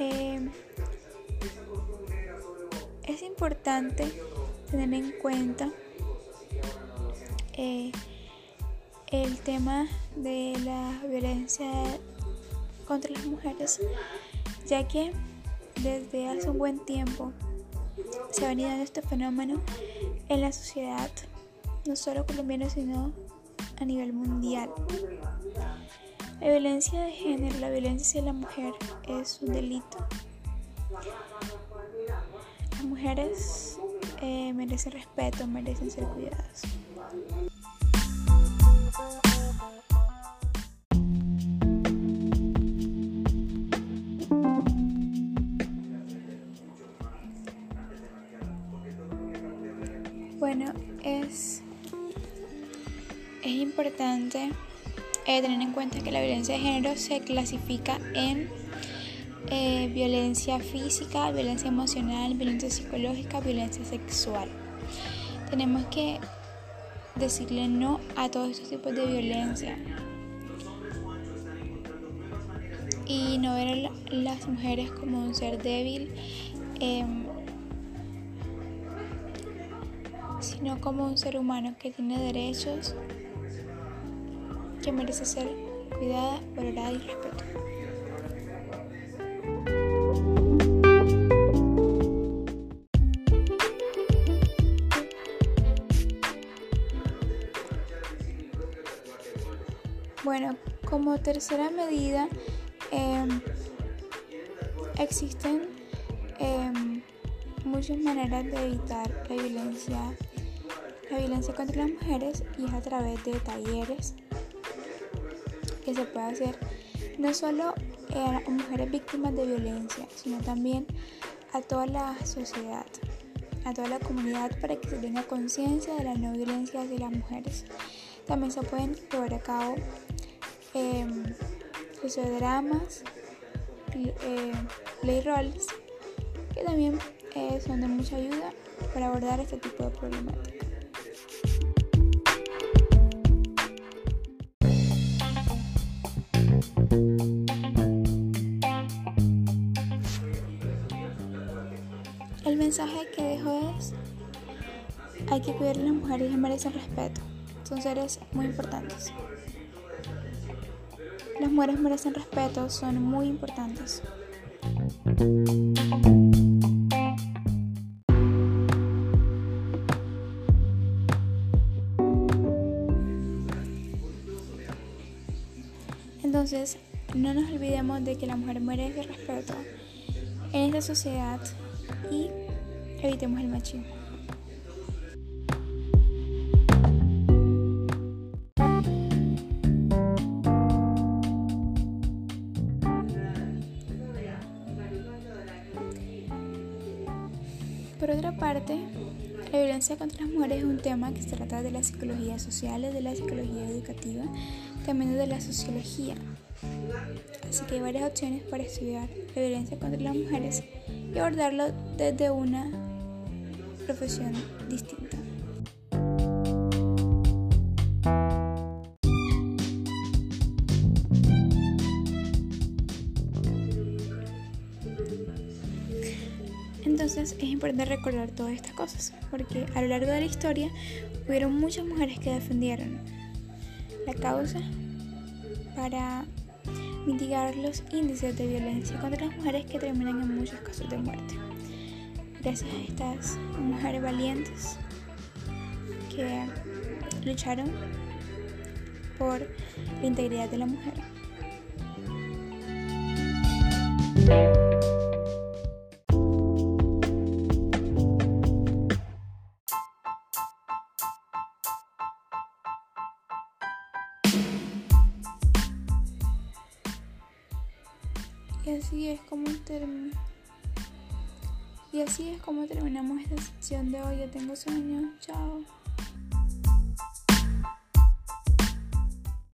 Em, es importante tener en cuenta eh, el tema de la violencia contra las mujeres, ya que desde hace un buen tiempo se ha venido este fenómeno en la sociedad, no solo colombiana, sino a nivel mundial. La violencia de género, la violencia hacia la mujer es un delito. Las mujeres eh, merecen respeto, merecen ser cuidadas. Bueno, es, es importante eh, tener en cuenta que la violencia de género se clasifica en eh, violencia física, violencia emocional, violencia psicológica, violencia sexual. Tenemos que decirle no a todos estos tipos de violencia y no ver a las mujeres como un ser débil. Em, sino como un ser humano que tiene derechos, merece ser cuidada, valorada y respetada. Bueno, como tercera medida, em, existen em, muchas maneras de evitar la violencia la violencia contra las mujeres y es a través de talleres que se puede hacer no solo a mujeres víctimas de violencia, sino también a toda la sociedad, a toda la comunidad para que se tenga conciencia de la no violencia hacia las mujeres. También se pueden llevar a cabo eh, sociodramas, eh, play roles, que también eh, son de mucha ayuda para abordar este tipo de problemática. Mensaje que dejo es, hay que cuidar a las mujeres y merecen respeto. Son seres muy importantes. Las mujeres merecen respeto, son muy importantes. Entonces, no nos olvidemos de que la mujer merece respeto en esta sociedad y evitemos el machismo. Por otra parte, la violencia contra las mujeres es un tema que se trata de la psicología social, de la psicología educativa, también de la sociología. Así que hay varias opciones para estudiar la violencia contra las mujeres y abordarlo desde una profesión distinta. Entonces es importante recordar todas estas cosas, porque a lo largo de la historia hubieron muchas mujeres que defendieron la causa para mitigar los índices de violencia contra las mujeres que terminan en muchos casos de muerte. Gracias a estas mujeres valientes que lucharon por la integridad de la mujer. Y así es como y así es como terminamos esta sección de hoy. Yo tengo sueño. Chao.